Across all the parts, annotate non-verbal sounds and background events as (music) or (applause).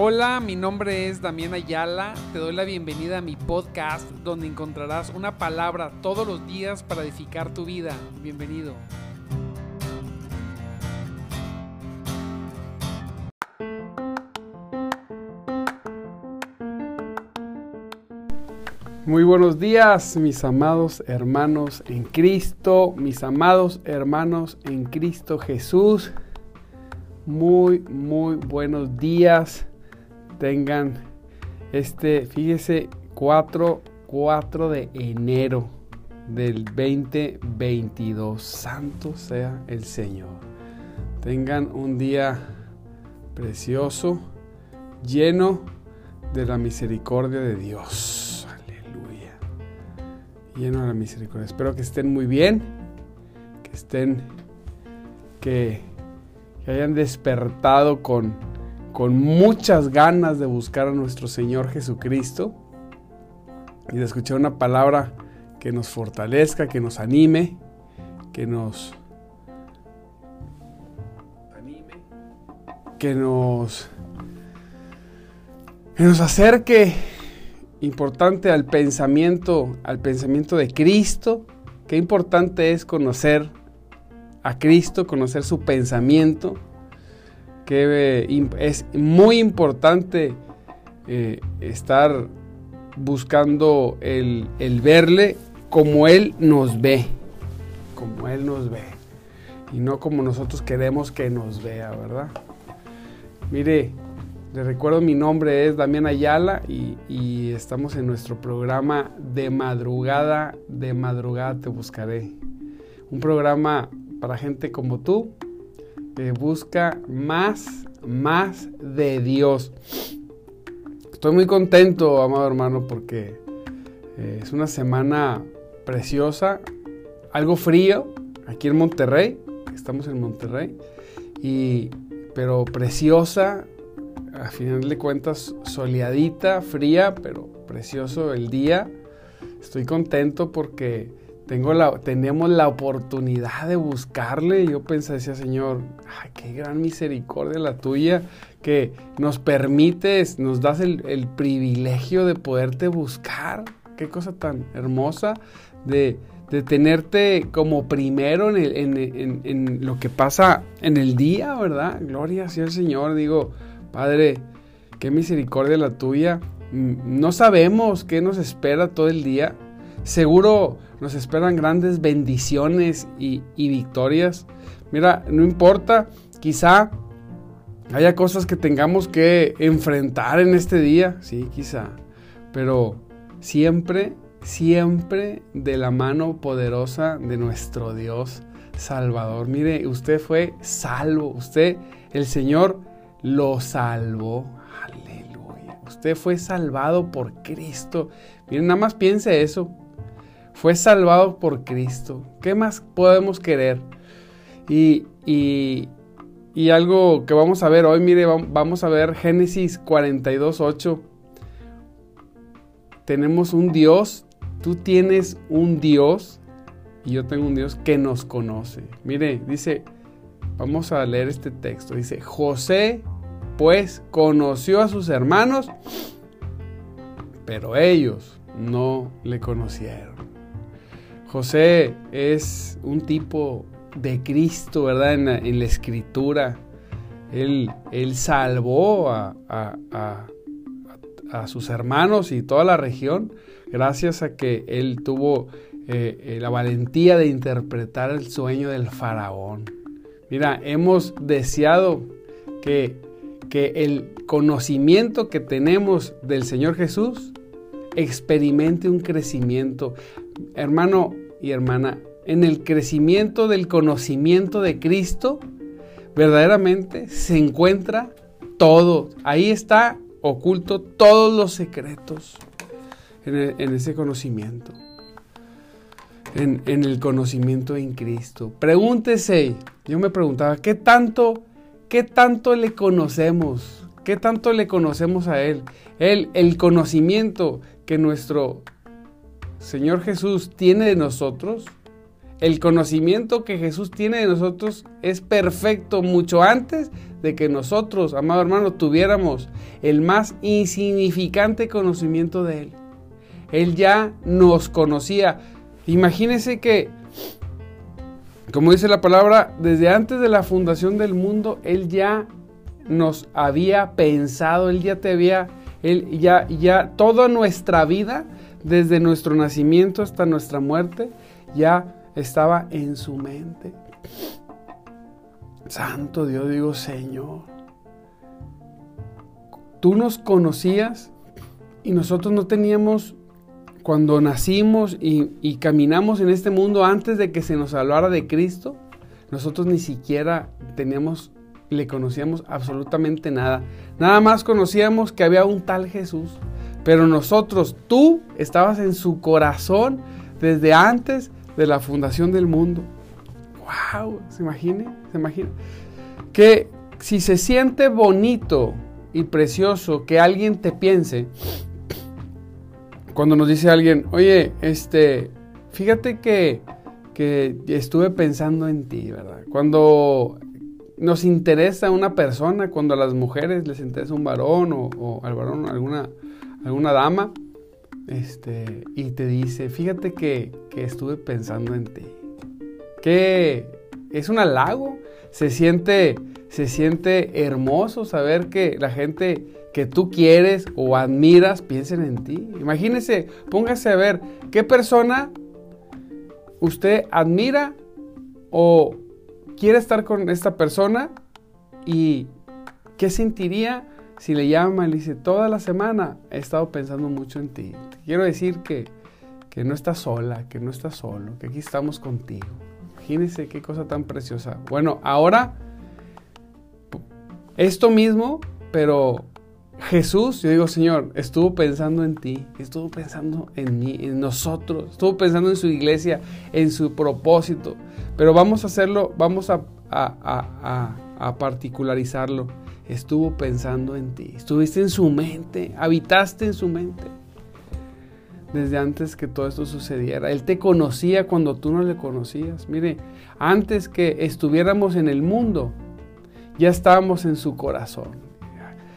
Hola, mi nombre es Damián Ayala. Te doy la bienvenida a mi podcast donde encontrarás una palabra todos los días para edificar tu vida. Bienvenido. Muy buenos días, mis amados hermanos en Cristo, mis amados hermanos en Cristo Jesús. Muy, muy buenos días tengan este, fíjese, 4, 4 de enero del 2022. Santo sea el Señor. Tengan un día precioso, lleno de la misericordia de Dios. Aleluya. Lleno de la misericordia. Espero que estén muy bien, que estén, que, que hayan despertado con con muchas ganas de buscar a nuestro Señor Jesucristo y de escuchar una palabra que nos fortalezca, que nos anime, que nos anime, que nos que nos acerque importante al pensamiento, al pensamiento de Cristo. Qué importante es conocer a Cristo, conocer su pensamiento que es muy importante eh, estar buscando el, verle como Él nos ve, como Él nos ve, y no como nosotros queremos que nos vea, ¿verdad? Mire, le recuerdo mi nombre es Damián Ayala y, y, estamos en nuestro programa de madrugada, de madrugada te buscaré. Un programa para gente como tú busca más, más de Dios. Estoy muy contento, amado hermano, porque eh, es una semana preciosa, algo frío aquí en Monterrey, estamos en Monterrey, y, pero preciosa, a final de cuentas soleadita, fría, pero precioso el día. Estoy contento porque tengo la, tenemos la oportunidad de buscarle. Yo pensé, decía, Señor, qué gran misericordia la tuya, que nos permites, nos das el, privilegio de poderte buscar. Qué cosa tan hermosa de, tenerte como primero en, en, lo que pasa en el día, ¿verdad? Gloria sea el Señor. Digo, Padre, qué misericordia la tuya. Mm, no sabemos qué nos espera todo el día. Seguro nos esperan grandes bendiciones y, victorias. Mira, no importa, quizá haya cosas que tengamos que enfrentar en este día, sí, quizá, pero siempre, siempre de la mano poderosa de nuestro Dios Salvador. Mire, usted fue salvo, usted, el Señor lo salvó. Aleluya. Usted fue salvado por Cristo. Miren, nada más piense eso fue salvado por Cristo. ¿Qué más podemos querer? Y, y, algo que vamos a ver hoy, mire, vamos a ver Génesis 42, 8. Tenemos un Dios, tú tienes un Dios y yo tengo un Dios que nos conoce. Mire, dice, vamos a leer este texto. Dice, José pues conoció a sus hermanos, pero ellos no le conocieron. José es un tipo de Cristo, ¿verdad? En la, escritura. Él, él salvó a, sus hermanos y toda la región gracias a que él tuvo eh, eh, la valentía de interpretar el sueño del faraón. Mira, hemos deseado que, que el conocimiento que tenemos del Señor Jesús experimente un crecimiento. Hermano y hermana, en el crecimiento del conocimiento de Cristo, verdaderamente se encuentra todo. Ahí está oculto todos los secretos en, ese conocimiento. En, en, el conocimiento en Cristo. Pregúntese, yo me preguntaba, ¿qué tanto, qué tanto le conocemos? ¿Qué tanto le conocemos a Él? Él, el conocimiento que nuestro Señor Jesús tiene de nosotros el conocimiento que Jesús tiene de nosotros es perfecto mucho antes de que nosotros, amado hermano, tuviéramos el más insignificante conocimiento de Él. Él ya nos conocía. Imagínese que, como dice la palabra, desde antes de la fundación del mundo, Él ya nos había pensado, Él ya te había, Él ya, ya toda nuestra vida, desde nuestro nacimiento hasta nuestra muerte, ya estaba en su mente. Santo Dios, digo, Señor, tú nos conocías y nosotros no teníamos, cuando nacimos y, caminamos en este mundo antes de que se nos hablara de Cristo, nosotros ni siquiera teníamos, le conocíamos absolutamente nada. Nada más conocíamos que había un tal Jesús. Pero nosotros, tú estabas en su corazón desde antes de la fundación del mundo. ¡Wow! ¿Se imagina? ¿Se imagina? Que si se siente bonito y precioso que alguien te piense, cuando nos dice alguien, oye, este, fíjate que, que estuve pensando en ti, ¿verdad? Cuando nos interesa una persona, cuando a las mujeres les interesa un varón o, al varón alguna, alguna dama, este, y te dice, fíjate que, estuve pensando en ti. Que es un halago, se siente, se siente hermoso saber que la gente que tú quieres o admiras piensen en ti. Imagínese, póngase a ver qué persona usted admira o quiere estar con esta persona y qué sentiría si le llama y le dice, toda la semana he estado pensando mucho en ti. quiero decir que, que no estás sola, que no estás solo, que aquí estamos contigo. Imagínense qué cosa tan preciosa. Bueno, ahora, esto mismo, pero Jesús, yo digo, Señor, estuvo pensando en ti, estuvo pensando en mí, en nosotros, estuvo pensando en su iglesia, en su propósito. Pero vamos a hacerlo, vamos a, a, a, a particularizarlo estuvo pensando en ti. Estuviste en su mente, habitaste en su mente. Desde antes que todo esto sucediera. Él te conocía cuando tú no le conocías. Mire, antes que estuviéramos en el mundo, ya estábamos en su corazón.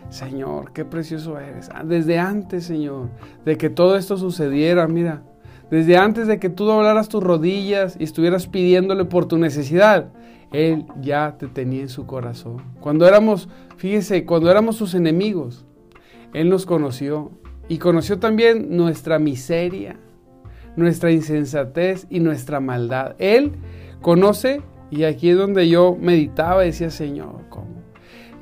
Señor, qué precioso eres. Ah, desde antes, Señor, de que todo esto sucediera, mira, desde antes de que tú doblaras tus rodillas y estuvieras pidiéndole por tu necesidad, Él ya te tenía en su corazón. Cuando éramos Fíjese, cuando éramos sus enemigos, Él nos conoció y conoció también nuestra miseria, nuestra insensatez y nuestra maldad. Él conoce, y aquí es donde yo meditaba y decía, Señor, ¿cómo?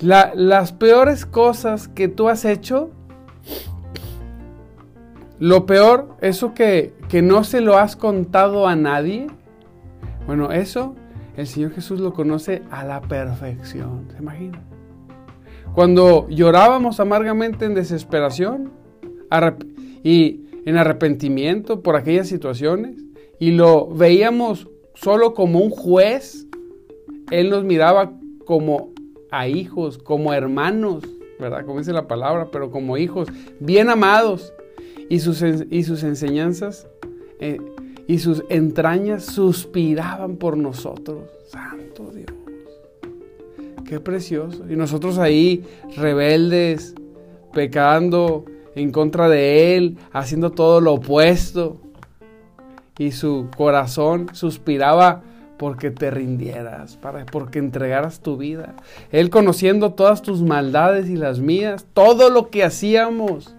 las peores cosas que tú has hecho, lo peor, eso que, que no se lo has contado a nadie, bueno, eso el Señor Jesús lo conoce a la perfección, ¿se imagina? Cuando llorábamos amargamente en desesperación y en arrepentimiento por aquellas situaciones y lo veíamos solo como un juez, Él nos miraba como a hijos, como hermanos, ¿verdad? Como dice la palabra, pero como hijos, bien amados. Y sus, y sus enseñanzas eh, y sus entrañas suspiraban por nosotros. Santo Dios. Qué precioso. Y nosotros ahí, rebeldes, pecando en contra de Él, haciendo todo lo opuesto. Y su corazón suspiraba porque te rindieras, para, porque entregaras tu vida. Él conociendo todas tus maldades y las mías, todo lo que hacíamos.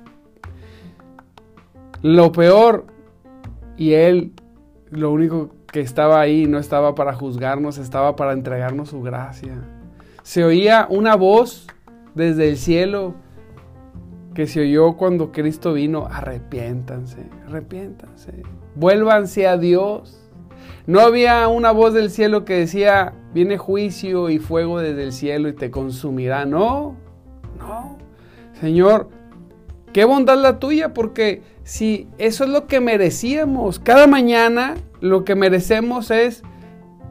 Lo peor, y Él lo único que estaba ahí no estaba para juzgarnos, estaba para entregarnos su gracia se oía una voz desde el cielo que se oyó cuando Cristo vino, arrepiéntanse, arrepiéntanse, vuélvanse a Dios. No había una voz del cielo que decía, viene juicio y fuego desde el cielo y te consumirá. No, no. Señor, qué bondad la tuya, porque si eso es lo que merecíamos, cada mañana lo que merecemos es,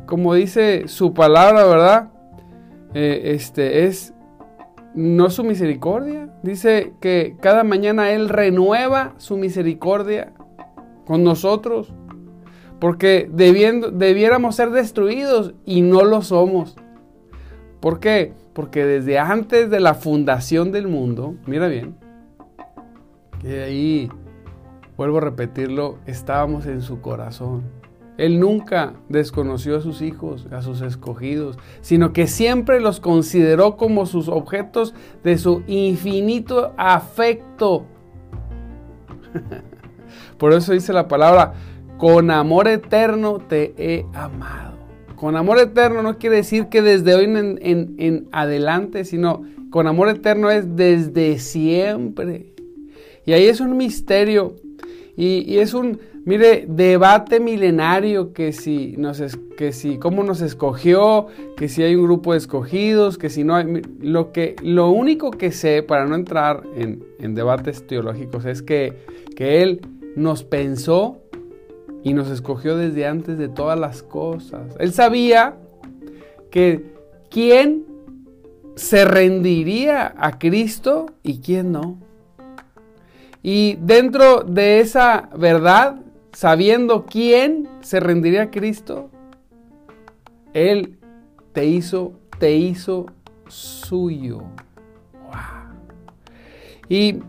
como dice su palabra, ¿verdad? Eh, este, es no su misericordia. Dice que cada mañana Él renueva su misericordia con nosotros. Porque debiéramos ser destruidos y no lo somos. ¿Por qué? Porque desde antes de la fundación del mundo, mira bien, que ahí, vuelvo a repetirlo, estábamos en su corazón. Él nunca desconoció a sus hijos, a sus escogidos, sino que siempre los consideró como sus objetos de su infinito afecto. (laughs) Por eso dice la palabra, con amor eterno te he amado. Con amor eterno no quiere decir que desde hoy en, adelante, sino con amor eterno es desde siempre. Y ahí es un misterio. Y, es un, mire, debate milenario que si, nos que si, cómo nos escogió, que si hay un grupo de escogidos, que si no hay... Lo, que, lo único que sé, para no entrar en, en debates teológicos, es que, que Él nos pensó y nos escogió desde antes de todas las cosas. Él sabía que quién se rendiría a Cristo y quién no. Y dentro de esa verdad, sabiendo quién se rendiría a Cristo, Él te hizo, te hizo suyo. Y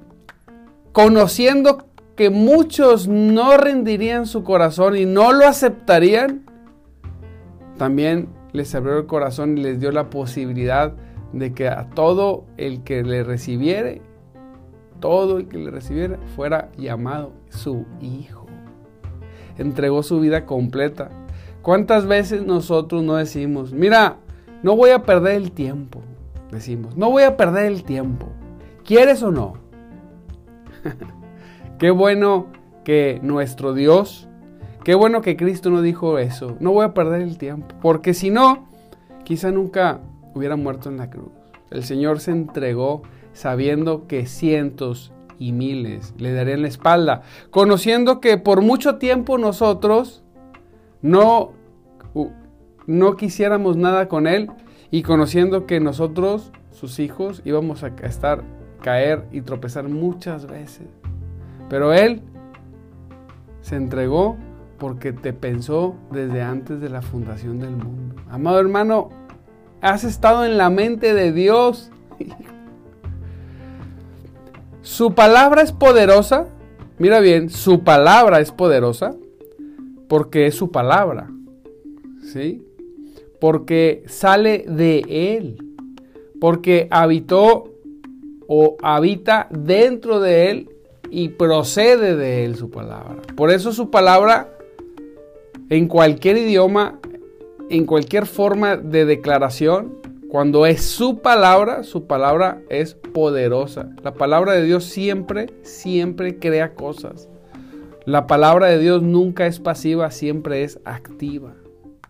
conociendo que muchos no rendirían su corazón y no lo aceptarían, también les abrió el corazón y les dio la posibilidad de que a todo el que le recibiere, todo el que le recibiera, fuera llamado su hijo. Entregó su vida completa. ¿Cuántas veces nosotros no decimos, mira, no voy a perder el tiempo? Decimos, no voy a perder el tiempo. ¿Quieres o no? (laughs) Qué bueno que nuestro Dios, qué bueno que Cristo no dijo eso. No voy a perder el tiempo, porque si no, quizá nunca hubiera muerto en la cruz. El Señor se entregó sabiendo que cientos y miles le darían la espalda, conociendo que por mucho tiempo nosotros no, no quisiéramos nada con Él y conociendo que nosotros, sus hijos, íbamos a estar, caer y tropezar muchas veces. Pero Él se entregó porque te pensó desde antes de la fundación del mundo. Amado hermano, has estado en la mente de Dios. Su palabra es poderosa. Mira bien, su palabra es poderosa porque es su palabra. ¿Sí? Porque sale de Él. Porque habitó o habita dentro de Él y procede de él su palabra. Por eso su palabra, en cualquier idioma, en cualquier forma de declaración, cuando es su palabra, su palabra es poderosa. La palabra de Dios siempre, siempre crea cosas. La palabra de Dios nunca es pasiva, siempre es activa.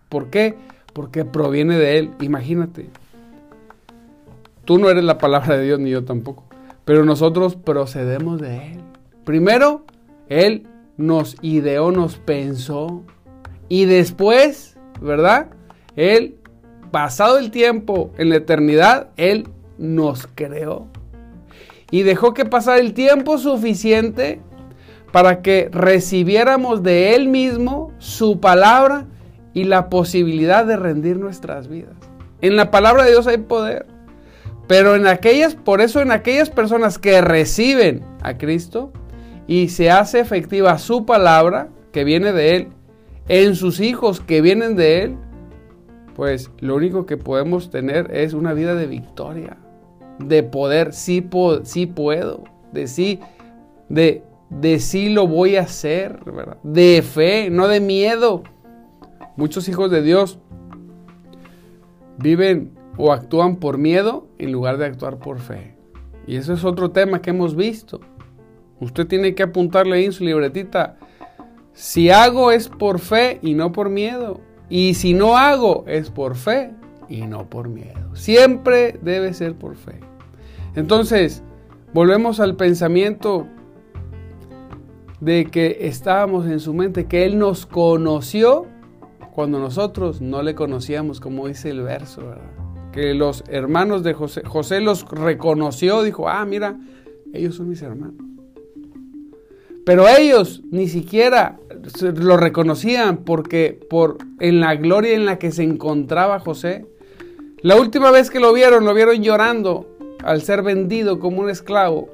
¿Por qué? Porque proviene de Él. Imagínate. Tú no eres la palabra de Dios ni yo tampoco. Pero nosotros procedemos de Él. Primero, Él nos ideó, nos pensó. Y después, ¿verdad? Él, pasado el tiempo, en la eternidad, Él nos creó. Y dejó que pasara el tiempo suficiente para que recibiéramos de Él mismo su palabra y la posibilidad de rendir nuestras vidas. En la palabra de Dios hay poder. Pero en aquellas, por eso en aquellas personas que reciben a Cristo, y se hace efectiva su palabra que viene de Él en sus hijos que vienen de Él, pues lo único que podemos tener es una vida de victoria, de poder, sí, sí puedo, de sí, de, de sí lo voy a hacer, de fe, no de miedo. Muchos hijos de Dios viven o actúan por miedo en lugar de actuar por fe. Y eso es otro tema que hemos visto. Usted tiene que apuntarle ahí en su libretita. Si hago es por fe y no por miedo. Y si no hago es por fe y no por miedo. Siempre debe ser por fe. Entonces, volvemos al pensamiento de que estábamos en su mente, que Él nos conoció cuando nosotros no le conocíamos, como dice el verso, Que los hermanos de José, José los reconoció, dijo, ah, mira, ellos son mis hermanos. Pero ellos ni siquiera lo reconocían porque por en la gloria en la que se encontraba José. La última vez que lo vieron, lo vieron llorando al ser vendido como un esclavo.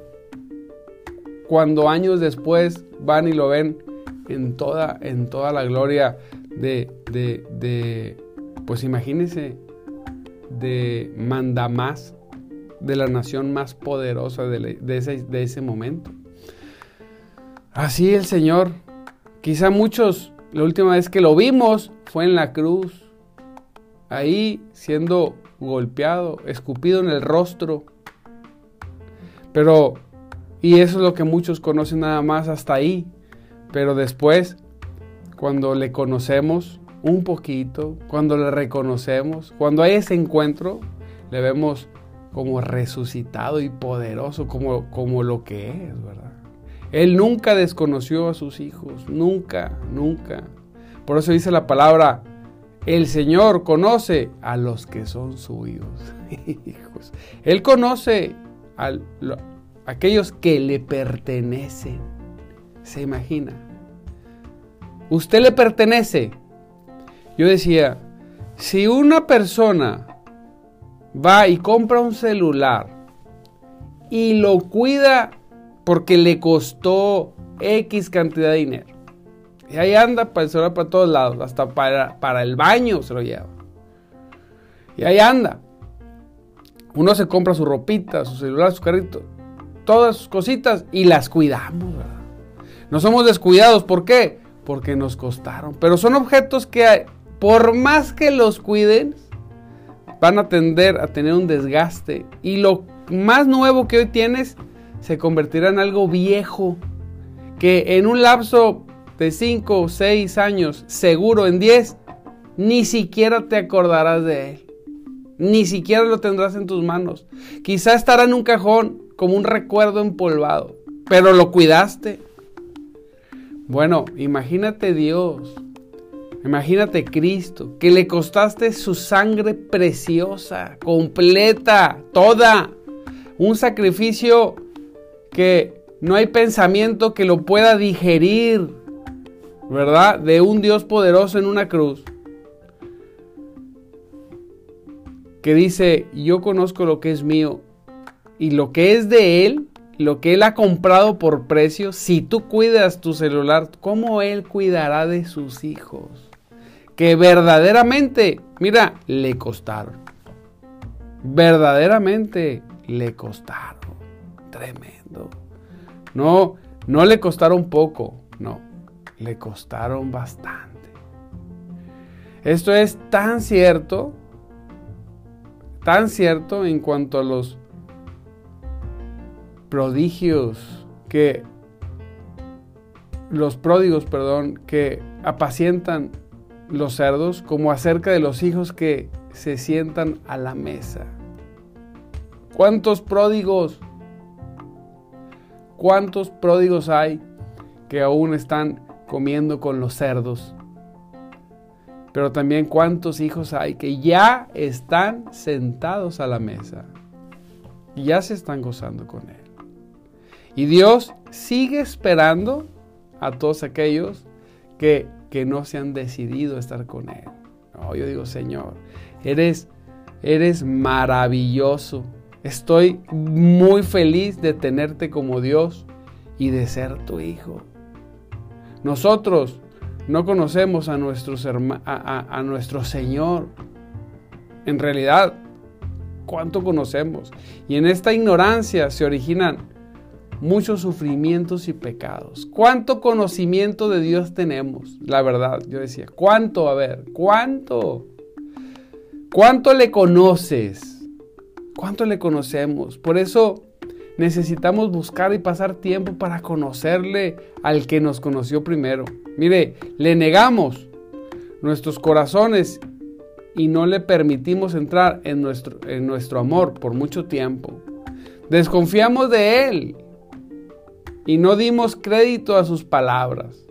Cuando años después van y lo ven en toda, en toda la gloria de, de, de pues imagínense, de mandamás de la nación más poderosa de, de ese momento. Así el Señor, quizá muchos, la última vez que lo vimos fue en la cruz, ahí siendo golpeado, escupido en el rostro. Pero, y eso es lo que muchos conocen nada más hasta ahí. Pero después, cuando le conocemos un poquito, cuando le reconocemos, cuando hay ese encuentro, le vemos como resucitado y poderoso, como, como lo que es, ¿verdad? Él nunca desconoció a sus hijos, nunca, nunca. Por eso dice la palabra, el Señor conoce a los que son suyos. (laughs) Hijos. Él conoce a aquellos que le pertenecen. ¿Se imagina? Usted le pertenece. Yo decía, si una persona va y compra un celular y lo cuida porque le costó X cantidad de dinero. Y ahí anda para el celular para todos lados, hasta para, para el baño se lo lleva. Y ahí anda. Uno se compra su ropita, su celular, su carrito, todas sus cositas y las cuidamos. No somos descuidados, ¿por qué? Porque nos costaron. Pero son objetos que por más que los cuiden, van a tender a tener un desgaste. Y lo más nuevo que hoy tienes se convertirá en algo viejo que en un lapso de 5 o 6 años, seguro en 10, ni siquiera te acordarás de él. Ni siquiera lo tendrás en tus manos. Quizá estará en un cajón como un recuerdo empolvado, pero lo cuidaste. Bueno, imagínate Dios, imagínate Cristo, que le costaste su sangre preciosa, completa, toda. Un sacrificio que no hay pensamiento que lo pueda digerir, ¿verdad? De un Dios poderoso en una cruz. Que dice, yo conozco lo que es mío y lo que es de Él, lo que Él ha comprado por precio, si tú cuidas tu celular, ¿cómo Él cuidará de sus hijos? Que verdaderamente, mira, le costaron. Verdaderamente le costaron. Tremendo. No, no le costaron poco, no, le costaron bastante. Esto es tan cierto, tan cierto en cuanto a los prodigios que los pródigos, perdón, que apacientan los cerdos, como acerca de los hijos que se sientan a la mesa. ¿Cuántos pródigos ¿Cuántos pródigos hay que aún están comiendo con los cerdos? Pero también cuántos hijos hay que ya están sentados a la mesa ya se están gozando con Él. Y Dios sigue esperando a todos aquellos que, que no se han decidido estar con Él. yo digo, Señor, eres, eres maravilloso Estoy muy feliz de tenerte como Dios y de ser tu hijo. Nosotros no conocemos a, nuestros a, nuestro Señor. En realidad, ¿cuánto conocemos? Y en esta ignorancia se originan muchos sufrimientos y pecados. ¿Cuánto conocimiento de Dios tenemos? La verdad, yo decía, ¿cuánto? A ver, ¿cuánto? ¿Cuánto le conoces? ¿Cuánto le conocemos? Por eso necesitamos buscar y pasar tiempo para conocerle al que nos conoció primero. Mire, le negamos nuestros corazones y no le permitimos entrar en nuestro, en nuestro amor por mucho tiempo. Desconfiamos de Él y no dimos crédito a sus palabras.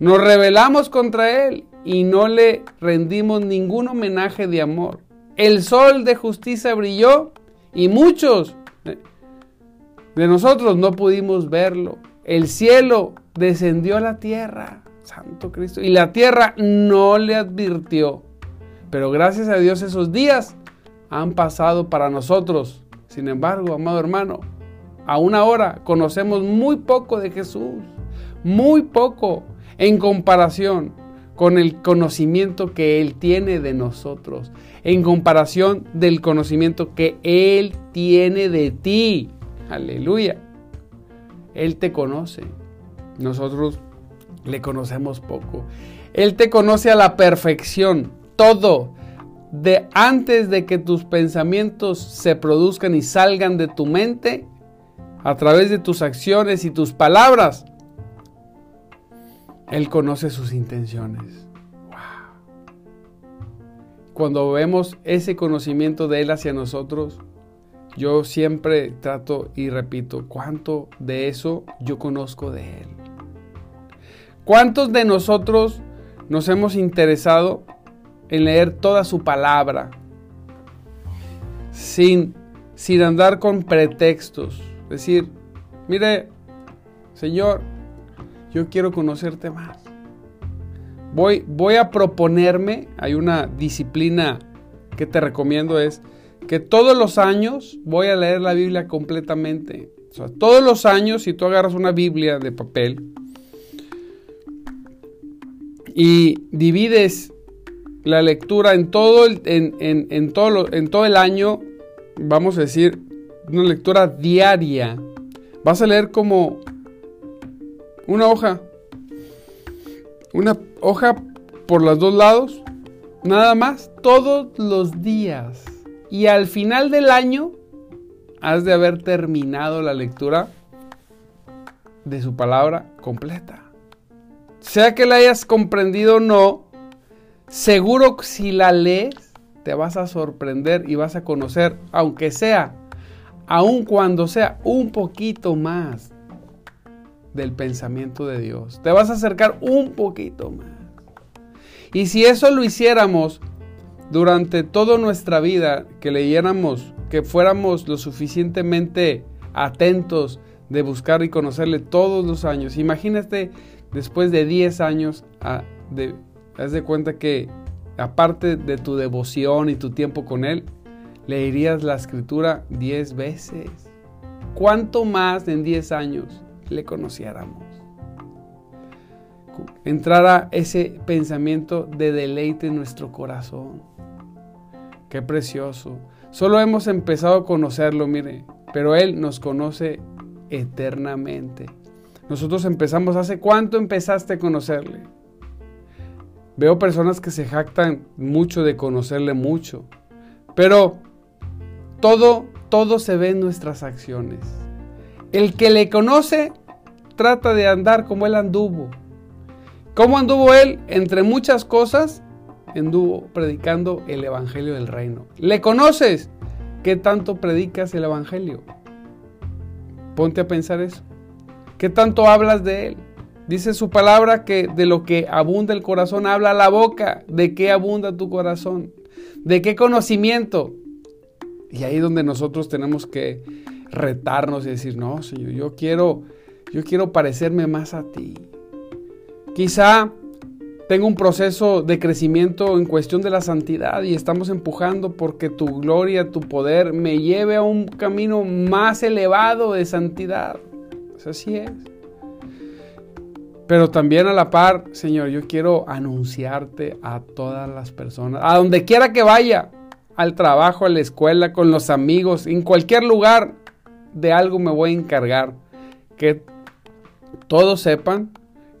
Nos rebelamos contra Él y no le rendimos ningún homenaje de amor el sol de justicia brilló y muchos de nosotros no pudimos verlo. el cielo descendió a la tierra. Santo Cristo. Y la tierra no le advirtió. Pero gracias a Dios esos días han pasado para nosotros. Sin embargo, amado hermano, aún ahora conocemos muy poco de Jesús. Muy poco en comparación con el conocimiento que Él tiene de nosotros. En comparación del conocimiento que Él tiene de ti. Aleluya. Él te conoce. Nosotros le conocemos poco. Él te conoce a la perfección, todo. De antes de que tus pensamientos se produzcan y salgan de tu mente, a través de tus acciones y tus palabras, Él conoce sus intenciones. Cuando vemos ese conocimiento de Él hacia nosotros, yo siempre trato y repito, ¿cuánto de eso yo conozco de Él? ¿Cuántos de nosotros nos hemos interesado en leer toda su palabra sin, sin andar con pretextos? Decir, mire, Señor, yo quiero conocerte más. Voy, voy a proponerme, hay una disciplina que te recomiendo es que todos los años voy a leer la Biblia completamente. O sea, todos los años, si tú agarras una Biblia de papel, y divides la lectura en todo el, en, todo en todo el año, vamos a decir, una lectura diaria, vas a leer como una hoja, una hoja por los dos lados, nada más, todos los días. Y al final del año, has de haber terminado la lectura de su palabra completa sea que la hayas comprendido o no, seguro que si la lees, te vas a sorprender y vas a conocer, aunque sea, aun cuando sea un poquito más del pensamiento de Dios. Te vas a acercar un poquito más. Y si eso lo hiciéramos durante toda nuestra vida, que leyéramos, que fuéramos lo suficientemente atentos de buscar y conocerle todos los años, imagínate después de 10 años, a, de, haz de cuenta que aparte de tu devoción y tu tiempo con Él, leerías la escritura 10 veces. ¿Cuánto más en 10 años le conociéramos? Entrara ese pensamiento de deleite en nuestro corazón. Qué precioso. Solo hemos empezado a conocerlo, mire, pero Él nos conoce eternamente. Nosotros empezamos, ¿hace cuánto empezaste a conocerle? Veo personas que se jactan mucho de conocerle mucho, pero todo, todo se ve en nuestras acciones. El que le conoce trata de andar como él anduvo. ¿Cómo anduvo él? Entre muchas cosas, anduvo predicando el Evangelio del Reino. ¿Le conoces? ¿Qué tanto predicas el Evangelio? Ponte a pensar eso. ¿Qué tanto hablas de Él? Dice su palabra que de lo que abunda el corazón habla la boca. ¿De qué abunda tu corazón? ¿De qué conocimiento? Y ahí es donde nosotros tenemos que retarnos y decir, no, Señor, yo quiero, yo quiero parecerme más a ti. Quizá tengo un proceso de crecimiento en cuestión de la santidad y estamos empujando porque tu gloria, tu poder me lleve a un camino más elevado de santidad. Pues así es. Pero también a la par, Señor, yo quiero anunciarte a todas las personas, a donde quiera que vaya, al trabajo, a la escuela, con los amigos, en cualquier lugar, de algo me voy a encargar. Que todos sepan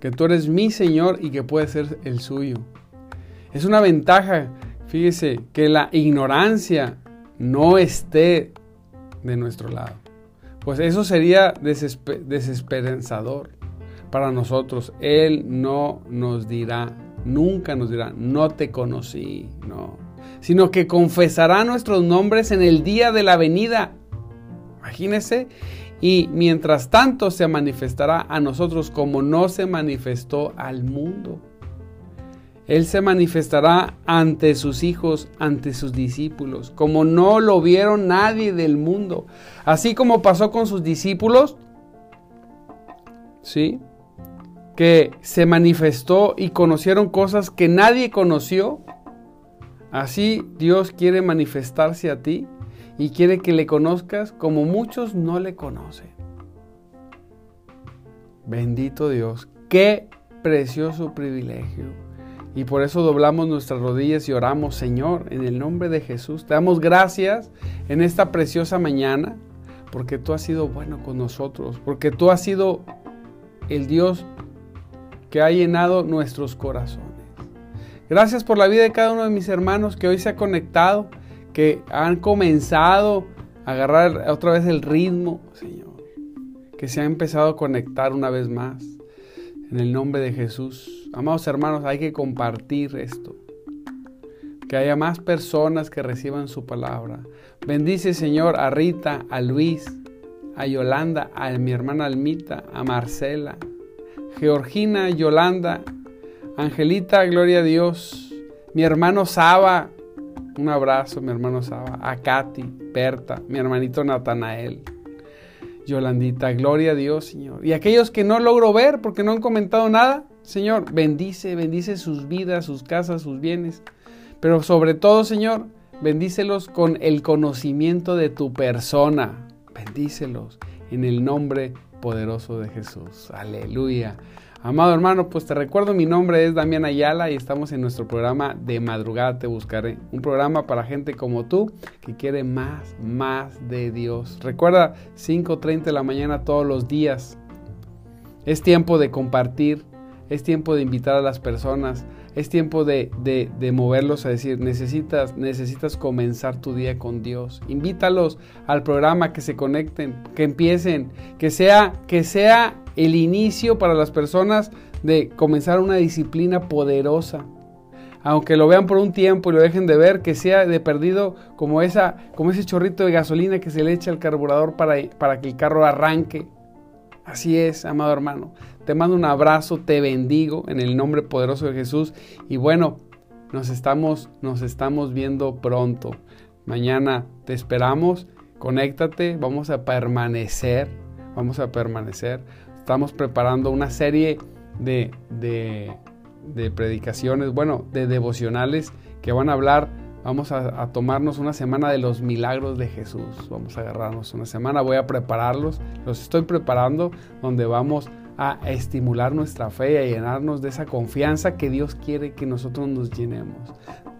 que tú eres mi Señor y que puedes ser el suyo. Es una ventaja, fíjese, que la ignorancia no esté de nuestro lado pues eso sería desesperanzador para nosotros. Él no nos dirá, nunca nos dirá, no te conocí, no, sino que confesará nuestros nombres en el día de la venida. Imagínese. Y mientras tanto se manifestará a nosotros como no se manifestó al mundo. Él se manifestará ante sus hijos, ante sus discípulos, como no lo vieron nadie del mundo. Así como pasó con sus discípulos, ¿sí? Que se manifestó y conocieron cosas que nadie conoció. Así Dios quiere manifestarse a ti y quiere que le conozcas como muchos no le conocen. Bendito Dios, qué precioso privilegio. Y por eso doblamos nuestras rodillas y oramos, Señor, en el nombre de Jesús. Te damos gracias en esta preciosa mañana, porque tú has sido bueno con nosotros, porque tú has sido el Dios que ha llenado nuestros corazones. Gracias por la vida de cada uno de mis hermanos que hoy se ha conectado, que han comenzado a agarrar otra vez el ritmo, Señor, que se ha empezado a conectar una vez más. En el nombre de Jesús. Amados hermanos, hay que compartir esto. Que haya más personas que reciban su palabra. Bendice, Señor, a Rita, a Luis, a Yolanda, a mi hermana Almita, a Marcela, Georgina, Yolanda, Angelita, gloria a Dios, mi hermano Saba, un abrazo, mi hermano Saba, a Katy, Berta, mi hermanito Natanael. Yolandita, gloria a Dios, Señor. Y aquellos que no logro ver porque no han comentado nada, Señor, bendice, bendice sus vidas, sus casas, sus bienes. Pero sobre todo, Señor, bendícelos con el conocimiento de tu persona. Bendícelos en el nombre poderoso de Jesús. Aleluya. Amado hermano, pues te recuerdo, mi nombre es Damián Ayala y estamos en nuestro programa De Madrugada Te Buscaré. Un programa para gente como tú que quiere más, más de Dios. Recuerda, 5.30 de la mañana todos los días. Es tiempo de compartir, es tiempo de invitar a las personas, es tiempo de, de, moverlos a decir, necesitas, necesitas comenzar tu día con Dios. Invítalos al programa, que se conecten, que empiecen, que sea, que sea el inicio para las personas de comenzar una disciplina poderosa. Aunque lo vean por un tiempo y lo dejen de ver, que sea de perdido como, esa, como ese chorrito de gasolina que se le echa al carburador para, para que el carro arranque. Así es, amado hermano. Te mando un abrazo, te bendigo en el nombre poderoso de Jesús. Y bueno, nos estamos, nos estamos viendo pronto. Mañana te esperamos. Conéctate, vamos a permanecer. Vamos a permanecer. Estamos preparando una serie de, de, predicaciones, bueno, de devocionales que van a hablar. Vamos a, a, tomarnos una semana de los milagros de Jesús. Vamos a agarrarnos una semana. Voy a prepararlos. Los estoy preparando donde vamos a estimular nuestra fe y a llenarnos de esa confianza que Dios quiere que nosotros nos llenemos.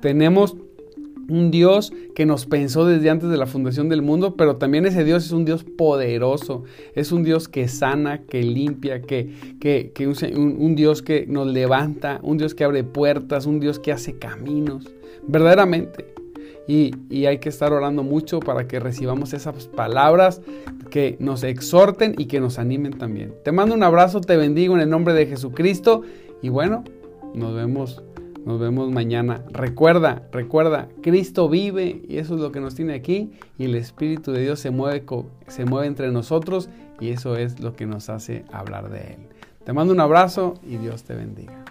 Tenemos un Dios que nos pensó desde antes de la fundación del mundo, pero también ese Dios es un Dios poderoso, es un Dios que sana, que limpia, que, que, un, Dios que nos levanta, un Dios que abre puertas, un Dios que hace caminos, verdaderamente. Y, y, hay que estar orando mucho para que recibamos esas palabras que nos exhorten y que nos animen también. Te mando un abrazo, te bendigo en el nombre de Jesucristo y bueno, nos vemos nos vemos mañana. Recuerda, recuerda, Cristo vive y eso es lo que nos tiene aquí y el Espíritu de Dios se mueve, se mueve entre nosotros y eso es lo que nos hace hablar de Él. Te mando un abrazo y Dios te bendiga.